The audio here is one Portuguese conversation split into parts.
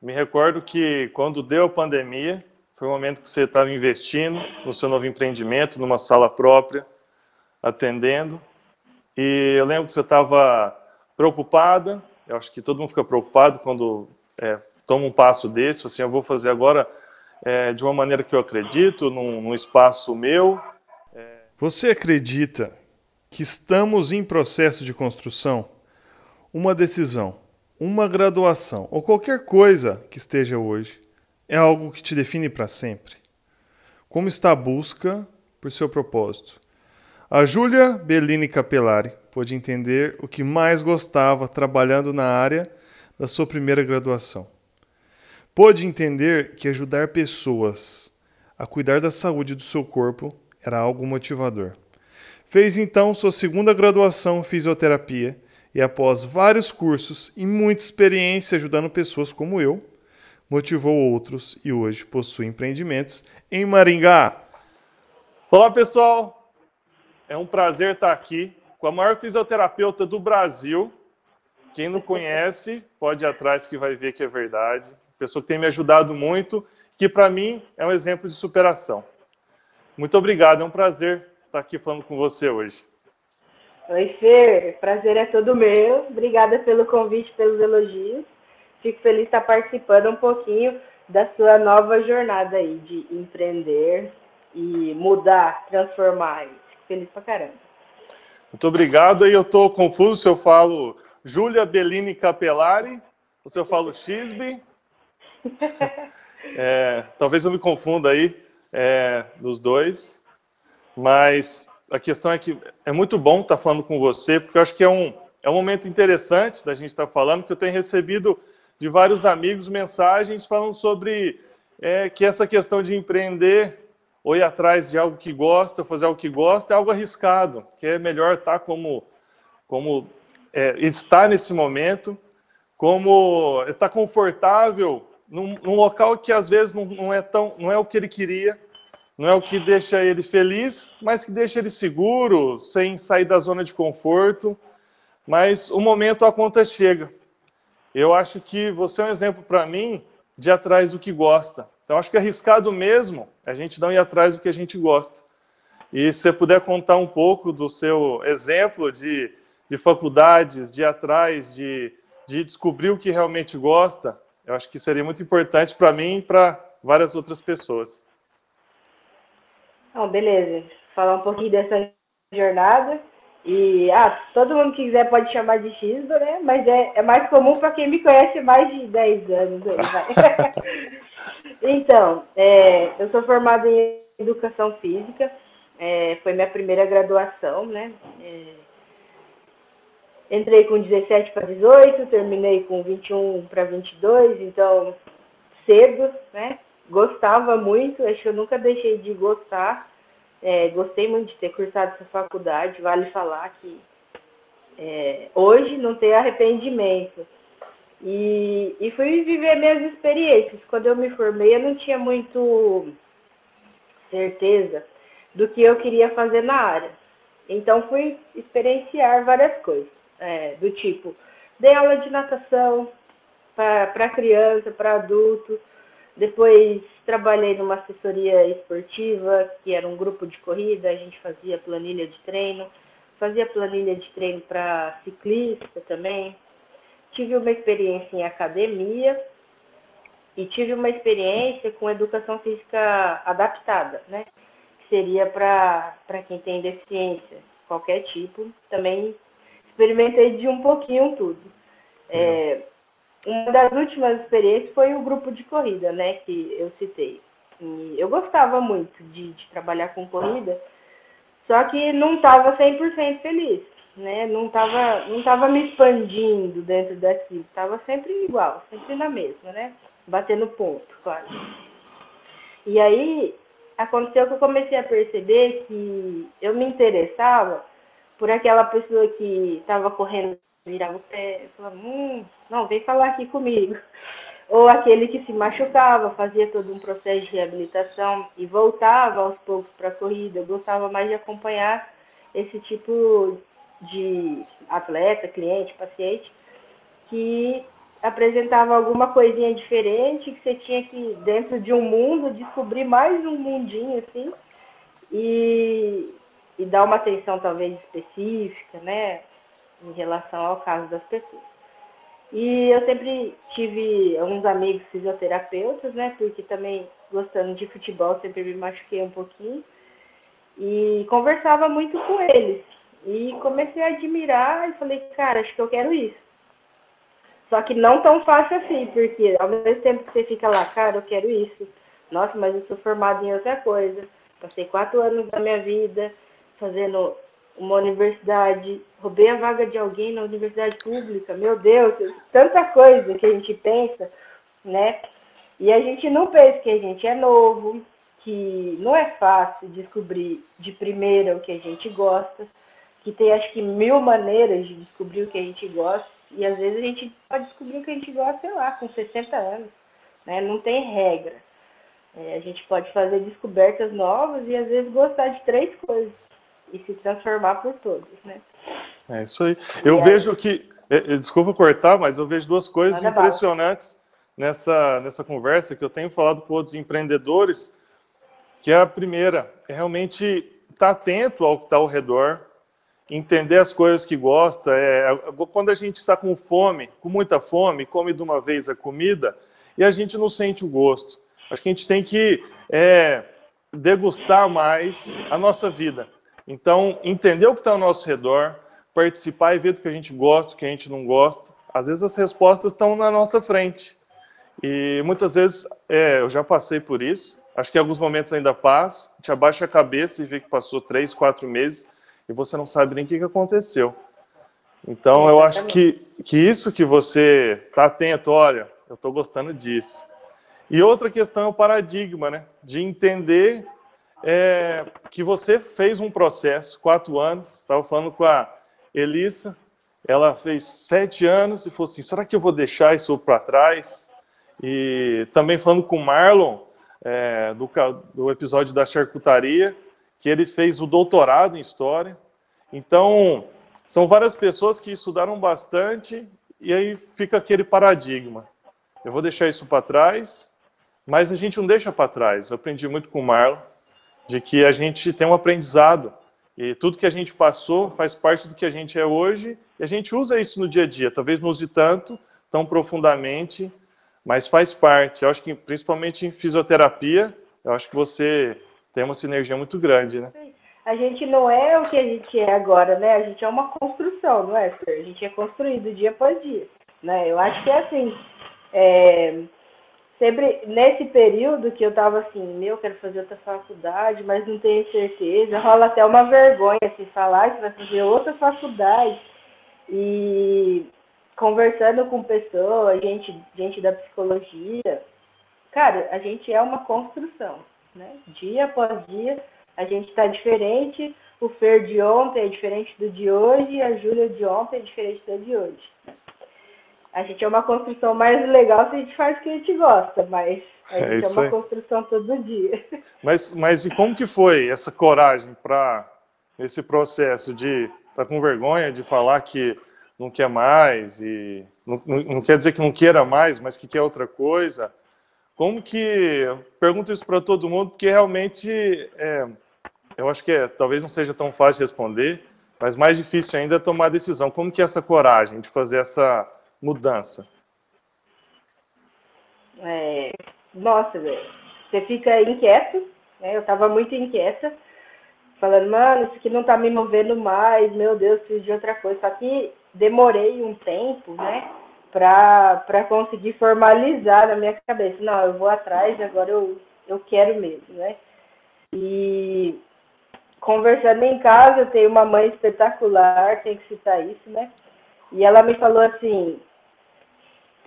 Me recordo que quando deu a pandemia, foi o momento que você estava investindo no seu novo empreendimento, numa sala própria, atendendo. E eu lembro que você estava preocupada. Eu acho que todo mundo fica preocupado quando é, toma um passo desse. Assim, eu vou fazer agora é, de uma maneira que eu acredito, num, num espaço meu. É... Você acredita que estamos em processo de construção? Uma decisão, uma graduação ou qualquer coisa que esteja hoje é algo que te define para sempre. Como está a busca por seu propósito? A Júlia Bellini Capelari pôde entender o que mais gostava trabalhando na área da sua primeira graduação. Pôde entender que ajudar pessoas a cuidar da saúde do seu corpo era algo motivador. Fez então sua segunda graduação em fisioterapia e, após vários cursos e muita experiência ajudando pessoas como eu, motivou outros e hoje possui empreendimentos em Maringá. Olá, pessoal! É um prazer estar aqui com a maior fisioterapeuta do Brasil. Quem não conhece, pode ir atrás que vai ver que é verdade. Pessoa que tem me ajudado muito, que para mim é um exemplo de superação. Muito obrigado, é um prazer estar aqui falando com você hoje. Oi, Fer, prazer é todo meu. Obrigada pelo convite, pelos elogios. Fico feliz de estar participando um pouquinho da sua nova jornada aí de empreender e mudar, transformar feliz pra caramba. Muito obrigado. E eu estou confuso se eu falo Júlia Bellini Capelari ou se eu falo Xisby. É, talvez eu me confunda aí é, dos dois, mas a questão é que é muito bom estar falando com você, porque eu acho que é um, é um momento interessante da gente estar falando, que eu tenho recebido de vários amigos mensagens falando sobre é, que essa questão de empreender ou ir atrás de algo que gosta, fazer algo que gosta, é algo arriscado, que é melhor estar como, como é, estar nesse momento, como estar confortável num, num, local que às vezes não, não, é tão, não é o que ele queria, não é o que deixa ele feliz, mas que deixa ele seguro, sem sair da zona de conforto. Mas o momento a conta chega. Eu acho que você é um exemplo para mim de atrás do que gosta. Então, acho que é arriscado mesmo a gente não ir atrás do que a gente gosta. E se você puder contar um pouco do seu exemplo de, de faculdades, de ir atrás, de, de descobrir o que realmente gosta, eu acho que seria muito importante para mim e para várias outras pessoas. Bom, beleza. Falar um pouquinho dessa jornada. E, ah, todo mundo que quiser pode chamar de Xisdo, né? Mas é, é mais comum para quem me conhece mais de 10 anos. Então, é, eu sou formada em Educação Física, é, foi minha primeira graduação, né? É, entrei com 17 para 18, terminei com 21 para 22, então cedo, né? Gostava muito, acho que eu nunca deixei de gostar. É, gostei muito de ter cursado essa faculdade, vale falar que é, hoje não tenho arrependimento. E, e fui viver minhas experiências. Quando eu me formei, eu não tinha muito certeza do que eu queria fazer na área. Então fui experienciar várias coisas, é, do tipo, dei aula de natação para criança, para adulto, depois trabalhei numa assessoria esportiva, que era um grupo de corrida, a gente fazia planilha de treino, fazia planilha de treino para ciclista também, tive uma experiência em academia e tive uma experiência com educação física adaptada, né? Que seria para quem tem deficiência, qualquer tipo. Também experimentei de um pouquinho tudo. É, uma das últimas experiências foi o grupo de corrida, né? Que eu citei. E eu gostava muito de, de trabalhar com corrida, só que não estava 100% feliz né? Não estava não tava me expandindo dentro daquilo, estava sempre igual, sempre na mesma, né? Batendo ponto, claro. E aí aconteceu que eu comecei a perceber que eu me interessava por aquela pessoa que estava correndo, virava o pé, eu falava, hum, não, vem falar aqui comigo. Ou aquele que se machucava, fazia todo um processo de reabilitação e voltava aos poucos para a corrida. Eu gostava mais de acompanhar esse tipo de atleta, cliente, paciente, que apresentava alguma coisinha diferente, que você tinha que, dentro de um mundo, descobrir mais um mundinho, assim, e, e dar uma atenção talvez específica, né, em relação ao caso das pessoas. E eu sempre tive alguns amigos fisioterapeutas, né, porque também gostando de futebol sempre me machuquei um pouquinho, e conversava muito com eles. E comecei a admirar e falei, cara, acho que eu quero isso. Só que não tão fácil assim, porque ao mesmo tempo que você fica lá, cara, eu quero isso. Nossa, mas eu sou formado em outra coisa. Passei quatro anos da minha vida fazendo uma universidade, roubei a vaga de alguém na universidade pública. Meu Deus, tanta coisa que a gente pensa, né? E a gente não pensa que a gente é novo, que não é fácil descobrir de primeira o que a gente gosta, que tem acho que mil maneiras de descobrir o que a gente gosta, e às vezes a gente pode descobrir o que a gente gosta, sei lá, com 60 anos. Né? Não tem regra. É, a gente pode fazer descobertas novas e às vezes gostar de três coisas e se transformar por todas, né? É isso aí. Eu e vejo aí... que, é, é, desculpa cortar, mas eu vejo duas coisas Nada impressionantes nessa, nessa conversa que eu tenho falado com outros empreendedores, que é a primeira, é realmente estar atento ao que está ao redor, entender as coisas que gosta. É, quando a gente está com fome, com muita fome, come de uma vez a comida e a gente não sente o gosto. Acho que a gente tem que é, degustar mais a nossa vida. Então, entender o que está ao nosso redor, participar e ver do que a gente gosta, o que a gente não gosta. Às vezes as respostas estão na nossa frente. E muitas vezes, é, eu já passei por isso, acho que em alguns momentos ainda passo, gente abaixa a cabeça e vê que passou três, quatro meses e você não sabe nem o que aconteceu. Então, eu acho que, que isso que você está atento, olha, eu estou gostando disso. E outra questão é o paradigma, né? De entender é, que você fez um processo, quatro anos, estava falando com a Elissa, ela fez sete anos e falou assim, será que eu vou deixar isso para trás? E também falando com o Marlon, é, do, do episódio da charcutaria, que ele fez o doutorado em História. Então, são várias pessoas que estudaram bastante e aí fica aquele paradigma. Eu vou deixar isso para trás, mas a gente não deixa para trás. Eu aprendi muito com o Marlon, de que a gente tem um aprendizado e tudo que a gente passou faz parte do que a gente é hoje e a gente usa isso no dia a dia. Talvez não use tanto, tão profundamente, mas faz parte. Eu acho que principalmente em fisioterapia, eu acho que você tem uma sinergia muito grande, né? A gente não é o que a gente é agora, né? A gente é uma construção, não é, A gente é construído dia após dia, né? Eu acho que é assim, é, sempre nesse período que eu tava assim, meu, quero fazer outra faculdade, mas não tenho certeza, rola até uma vergonha se falar que vai fazer outra faculdade. E conversando com pessoas, gente, gente da psicologia, cara, a gente é uma construção, né? Dia após dia a gente está diferente, o Fer de ontem é diferente do de hoje, a Júlia de ontem é diferente da de hoje. A gente é uma construção mais legal se a gente faz o que a gente gosta, mas a é gente é, é uma aí. construção todo dia. Mas, mas e como que foi essa coragem para esse processo de estar tá com vergonha de falar que não quer mais e não, não, quer dizer que não queira mais, mas que quer outra coisa? Como que pergunto isso para todo mundo porque realmente é, eu acho que é, talvez não seja tão fácil de responder, mas mais difícil ainda é tomar a decisão. Como que é essa coragem de fazer essa mudança? É, nossa, você fica inquieto, né? Eu estava muito inquieta, falando, mano, isso aqui não está me movendo mais, meu Deus, preciso de outra coisa. Só que demorei um tempo, né, para conseguir formalizar na minha cabeça. Não, eu vou atrás, agora eu, eu quero mesmo, né? E conversando em casa, eu tenho uma mãe espetacular, tem que citar isso, né? E ela me falou assim: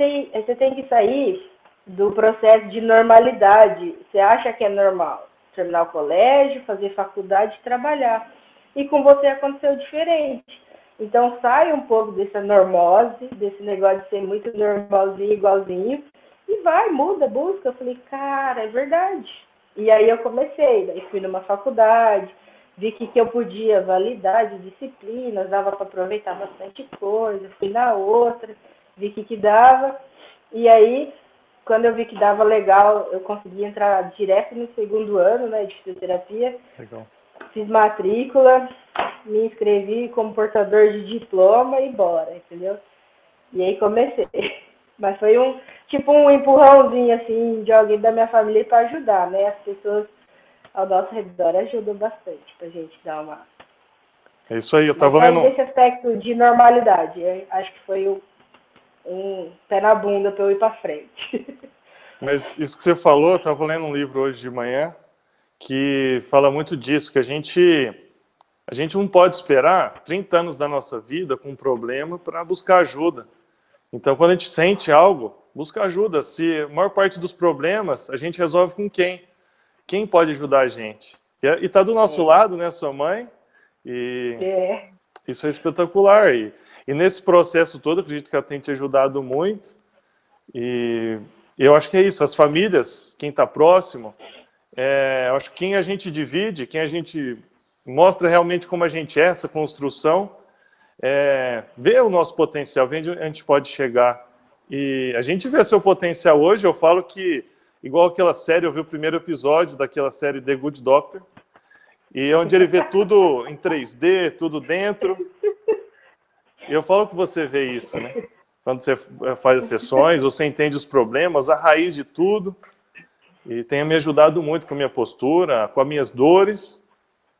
tem, você tem que sair do processo de normalidade. Você acha que é normal terminar o colégio, fazer faculdade, trabalhar. E com você aconteceu diferente. Então sai um pouco dessa normose, desse negócio de ser muito normalzinho, igualzinho, e vai, muda, busca. Eu falei, cara, é verdade. E aí eu comecei, daí fui numa faculdade, vi que, que eu podia validar de disciplinas, dava para aproveitar bastante coisa, fui na outra vi que, que dava. E aí, quando eu vi que dava legal, eu consegui entrar direto no segundo ano né, de fisioterapia. Legal. Fiz matrícula, me inscrevi como portador de diploma e bora, entendeu? E aí comecei. Mas foi um tipo um empurrãozinho assim de alguém da minha família para ajudar, né? As pessoas ao nosso redor ajudam bastante pra gente dar uma. É isso aí, eu tava Mas lendo. Esse aspecto de normalidade, acho que foi um, um pé na bunda para eu ir para frente. Mas isso que você falou, eu tava lendo um livro hoje de manhã que fala muito disso, que a gente a gente não pode esperar 30 anos da nossa vida com um problema para buscar ajuda. Então, quando a gente sente algo, busca ajuda. Se a maior parte dos problemas a gente resolve com quem? Quem pode ajudar a gente? E está do nosso é. lado, né, sua mãe? E é. isso é espetacular. E, e nesse processo todo, acredito que ela tem te ajudado muito. E eu acho que é isso. As famílias, quem está próximo, é, eu acho que quem a gente divide, quem a gente mostra realmente como a gente é, essa construção, é, vê o nosso potencial, vê onde a gente pode chegar. E a gente vê seu potencial hoje, eu falo que, igual aquela série, eu vi o primeiro episódio daquela série The Good Doctor, e onde ele vê tudo em 3D, tudo dentro. Eu falo que você vê isso, né? Quando você faz as sessões, você entende os problemas, a raiz de tudo. E tem me ajudado muito com a minha postura, com as minhas dores.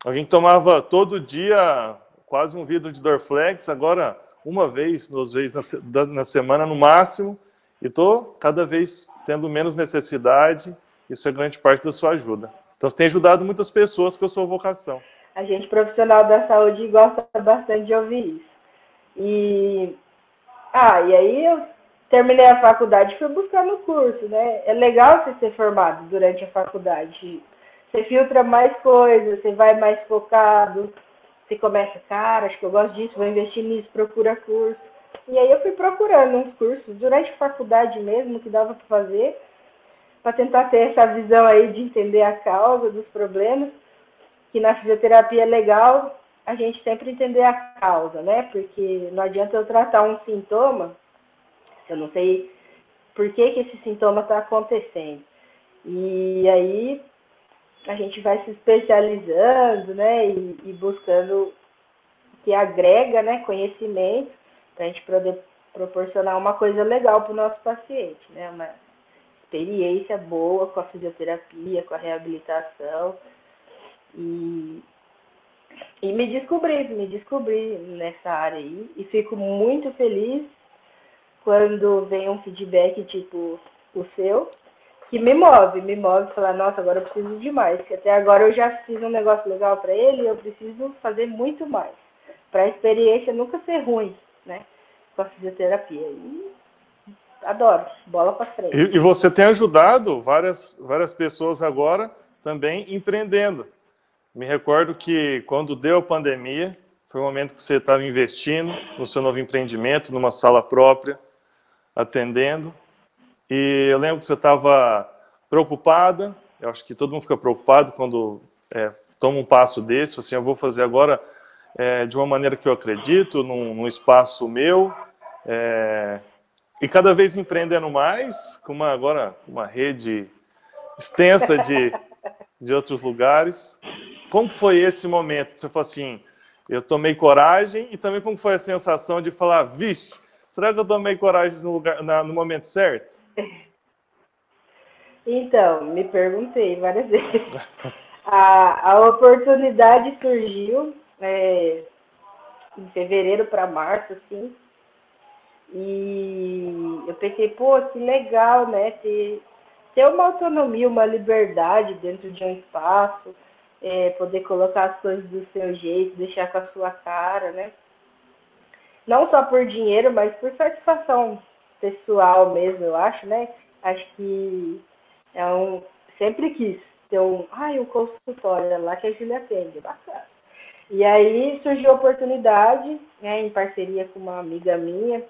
Alguém tomava todo dia quase um vidro de Dorflex, agora uma vez, duas vezes na, na semana no máximo, e estou cada vez tendo menos necessidade, isso é grande parte da sua ajuda. Então você tem ajudado muitas pessoas com a sua vocação. A gente profissional da saúde gosta bastante de ouvir isso. E ah, e aí eu terminei a faculdade e fui buscar no curso, né? É legal você ser formado durante a faculdade. Você filtra mais coisas, você vai mais focado, você começa, cara, acho que eu gosto disso, vou investir nisso, procura curso. E aí eu fui procurando uns cursos durante a faculdade mesmo que dava para fazer, para tentar ter essa visão aí de entender a causa dos problemas, que na fisioterapia é legal a gente sempre entender a causa, né? Porque não adianta eu tratar um sintoma se eu não sei por que, que esse sintoma está acontecendo. E aí a gente vai se especializando, né, e, e buscando que agrega, né, conhecimento para a gente poder proporcionar uma coisa legal para o nosso paciente, né, uma experiência boa com a fisioterapia, com a reabilitação e, e me descobri, me descobri nessa área aí e fico muito feliz quando vem um feedback tipo o seu, que me move, me move falar, nossa, agora eu preciso de mais, que até agora eu já fiz um negócio legal para ele, eu preciso fazer muito mais, para a experiência nunca ser ruim, né, com a fisioterapia. E adoro, bola para frente. E, e, você tem ajudado várias, várias pessoas agora também empreendendo. Me recordo que quando deu a pandemia, foi o momento que você estava investindo no seu novo empreendimento, numa sala própria, atendendo. E eu lembro que você estava preocupada, eu acho que todo mundo fica preocupado quando é, toma um passo desse, assim, eu vou fazer agora é, de uma maneira que eu acredito, num, num espaço meu, é, e cada vez empreendendo mais, com uma, agora uma rede extensa de, de outros lugares. Como foi esse momento? Você falou assim, eu tomei coragem, e também como foi a sensação de falar, vixe, será que eu tomei coragem no, lugar, na, no momento certo? Então, me perguntei várias vezes. A, a oportunidade surgiu é, em fevereiro para março, assim. E eu pensei, pô, que legal, né? Ter, ter uma autonomia, uma liberdade dentro de um espaço, é, poder colocar as coisas do seu jeito, deixar com a sua cara, né? Não só por dinheiro, mas por satisfação pessoal mesmo, eu acho, né? Acho que é um. Sempre quis ter um. Ai, um consultório lá que a Julia atende, bacana. E aí surgiu a oportunidade, né, em parceria com uma amiga minha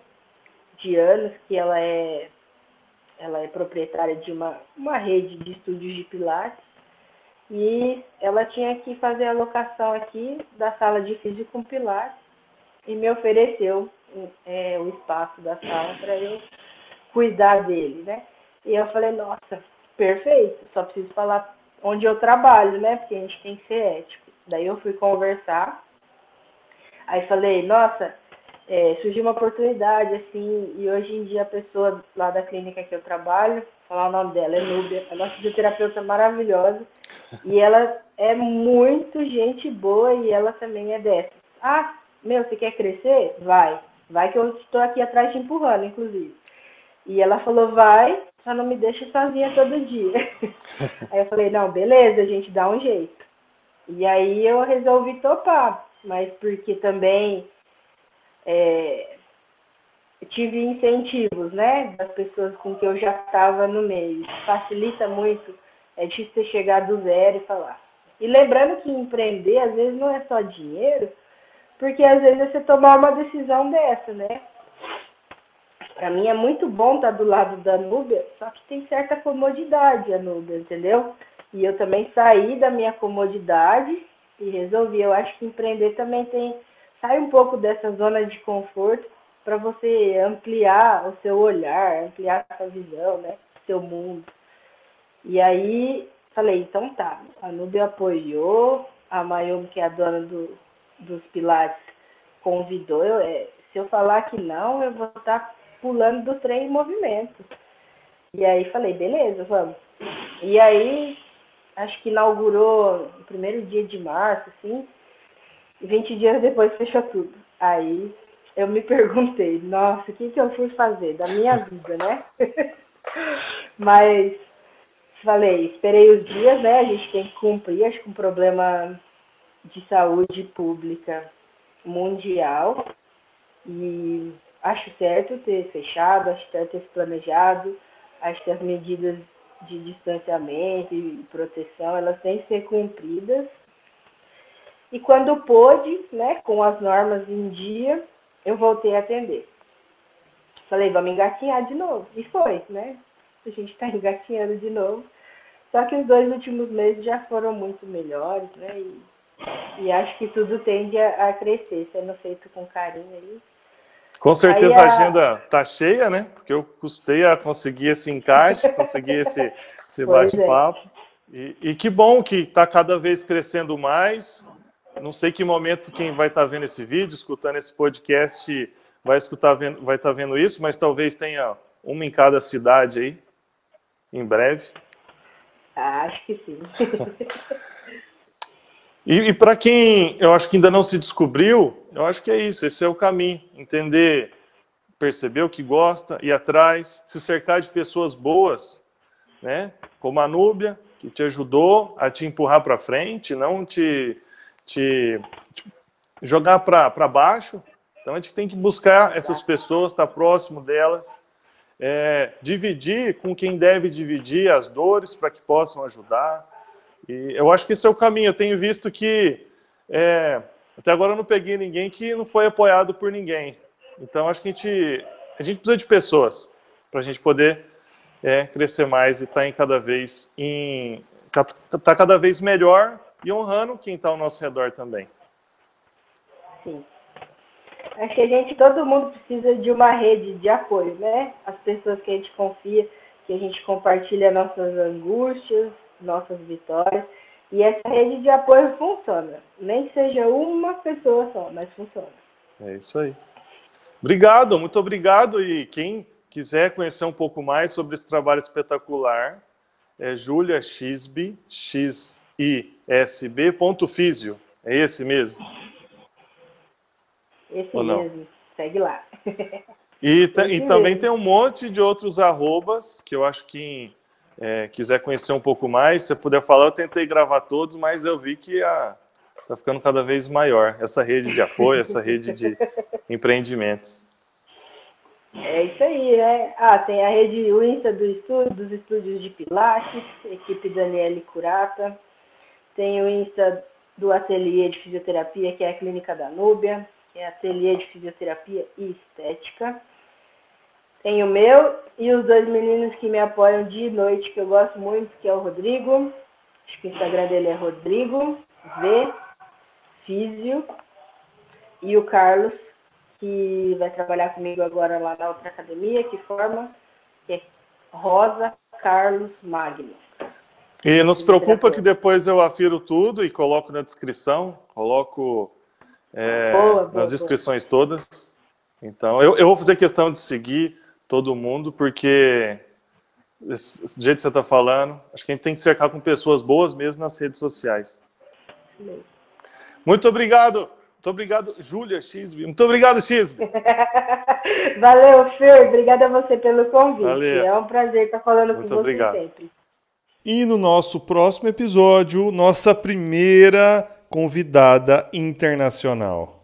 de anos, que ela é, ela é proprietária de uma, uma rede de estúdios de Pilates. E ela tinha que fazer a locação aqui da sala de físico com Pilates. e me ofereceu é, o espaço da sala para eu cuidar dele, né? E eu falei, nossa, perfeito, só preciso falar onde eu trabalho, né? Porque a gente tem que ser ético. Daí eu fui conversar, aí falei, nossa, é, surgiu uma oportunidade, assim, e hoje em dia a pessoa lá da clínica que eu trabalho, falar o nome dela, é Núbia, a nossa fisioterapeuta maravilhosa, e ela é muito gente boa e ela também é dessa. Ah, meu, você quer crescer? Vai. Vai que eu estou aqui atrás te empurrando, inclusive. E ela falou, vai, só não me deixa sozinha todo dia. aí eu falei, não, beleza, a gente dá um jeito. E aí eu resolvi topar, mas porque também é, tive incentivos, né, das pessoas com que eu já estava no meio. Facilita muito, é difícil você chegar do zero e falar. E lembrando que empreender, às vezes, não é só dinheiro, porque às vezes é você tomar uma decisão dessa, né? Para mim é muito bom estar tá do lado da Nubia, só que tem certa comodidade a Nubia, entendeu? E eu também saí da minha comodidade e resolvi. Eu acho que empreender também tem. Sai um pouco dessa zona de conforto para você ampliar o seu olhar, ampliar a sua visão, né? Seu mundo. E aí falei, então tá, a Nubia apoiou, a Mayumi, que é a dona do, dos Pilates convidou, eu, é, se eu falar que não, eu vou estar tá pulando do trem em movimento. E aí falei, beleza, vamos. E aí, acho que inaugurou no primeiro dia de março, assim, e 20 dias depois fechou tudo. Aí eu me perguntei, nossa, o que, que eu fui fazer da minha vida, né? Mas falei, esperei os dias, né? A gente tem que cumprir, acho que um problema de saúde pública mundial e acho certo ter fechado, acho certo ter planejado, acho que as medidas de distanciamento e proteção, elas têm que ser cumpridas. E quando pôde, né, com as normas em dia, eu voltei a atender. Falei, vamos engatinhar de novo. E foi, né? A gente está engatinhando de novo. Só que os dois últimos meses já foram muito melhores, né? E e acho que tudo tende a, crescer, sendo feito com carinho aí. Com certeza a... a... agenda tá cheia, né? Porque eu custei a conseguir esse encaixe, conseguir esse, esse é. bate-papo. É. E, e, que bom que está cada vez crescendo mais. Não sei que momento quem vai estar tá vendo esse vídeo, escutando esse podcast, vai escutar, vai estar tá vendo isso, mas talvez tenha uma em cada cidade aí, em breve. Acho que sim. E, e para quem eu acho que ainda não se descobriu, eu acho que é isso, esse é o caminho. Entender, perceber o que gosta, ir atrás, se cercar de pessoas boas, né? como a Núbia, que te ajudou a te empurrar para frente, não te, te, te jogar para baixo. Então a gente tem que buscar essas pessoas, estar próximo delas, é, dividir com quem deve dividir as dores para que possam ajudar e eu acho que esse é o caminho. Eu tenho visto que é, até agora eu não peguei ninguém que não foi apoiado por ninguém. Então acho que a gente, a gente precisa de pessoas para a gente poder é, crescer mais e estar tá cada vez em tá cada vez melhor e honrando quem está ao nosso redor também. Sim. Acho que a gente, todo mundo precisa de uma rede de apoio, né? As pessoas que a gente confia, que a gente compartilha nossas angústias, nossas vitórias. E essa rede de apoio funciona. Nem que seja uma pessoa só, mas funciona. É isso aí. Obrigado, muito obrigado. E quem quiser conhecer um pouco mais sobre esse trabalho espetacular, é Julia Xisb, X-I-S-B, ponto físio. É esse mesmo? Esse Ou mesmo. Não? Segue lá. E, e também tem um monte de outros arrobas que eu acho que é, quiser conhecer um pouco mais, se puder falar, eu tentei gravar todos, mas eu vi que está ficando cada vez maior essa rede de apoio, essa rede de empreendimentos. É isso aí, né? Ah, tem a rede o Insta do estúdio, dos estúdios de Pilates, equipe Daniele Curata. Tem o Insta do Ateliê de Fisioterapia, que é a Clínica da Núbia, que é Ateliê de Fisioterapia e Estética. Tem o meu e os dois meninos que me apoiam dia e noite, que eu gosto muito, que é o Rodrigo. Acho que o Instagram dele é Rodrigo V Físio. E o Carlos, que vai trabalhar comigo agora lá na outra academia, que forma, que é Rosa Carlos Magno. E não se preocupa que depois eu afiro tudo e coloco na descrição, coloco é, boa, boa, nas inscrições boa. todas. Então, eu, eu vou fazer questão de seguir todo mundo, porque esse, do jeito que você está falando, acho que a gente tem que cercar com pessoas boas mesmo nas redes sociais. Muito obrigado. Muito obrigado, Júlia Xisby. Muito obrigado, Xisby. Valeu, Fer. Obrigada a você pelo convite. Valeu. É um prazer estar falando Muito com obrigado. você sempre. E no nosso próximo episódio, nossa primeira convidada internacional.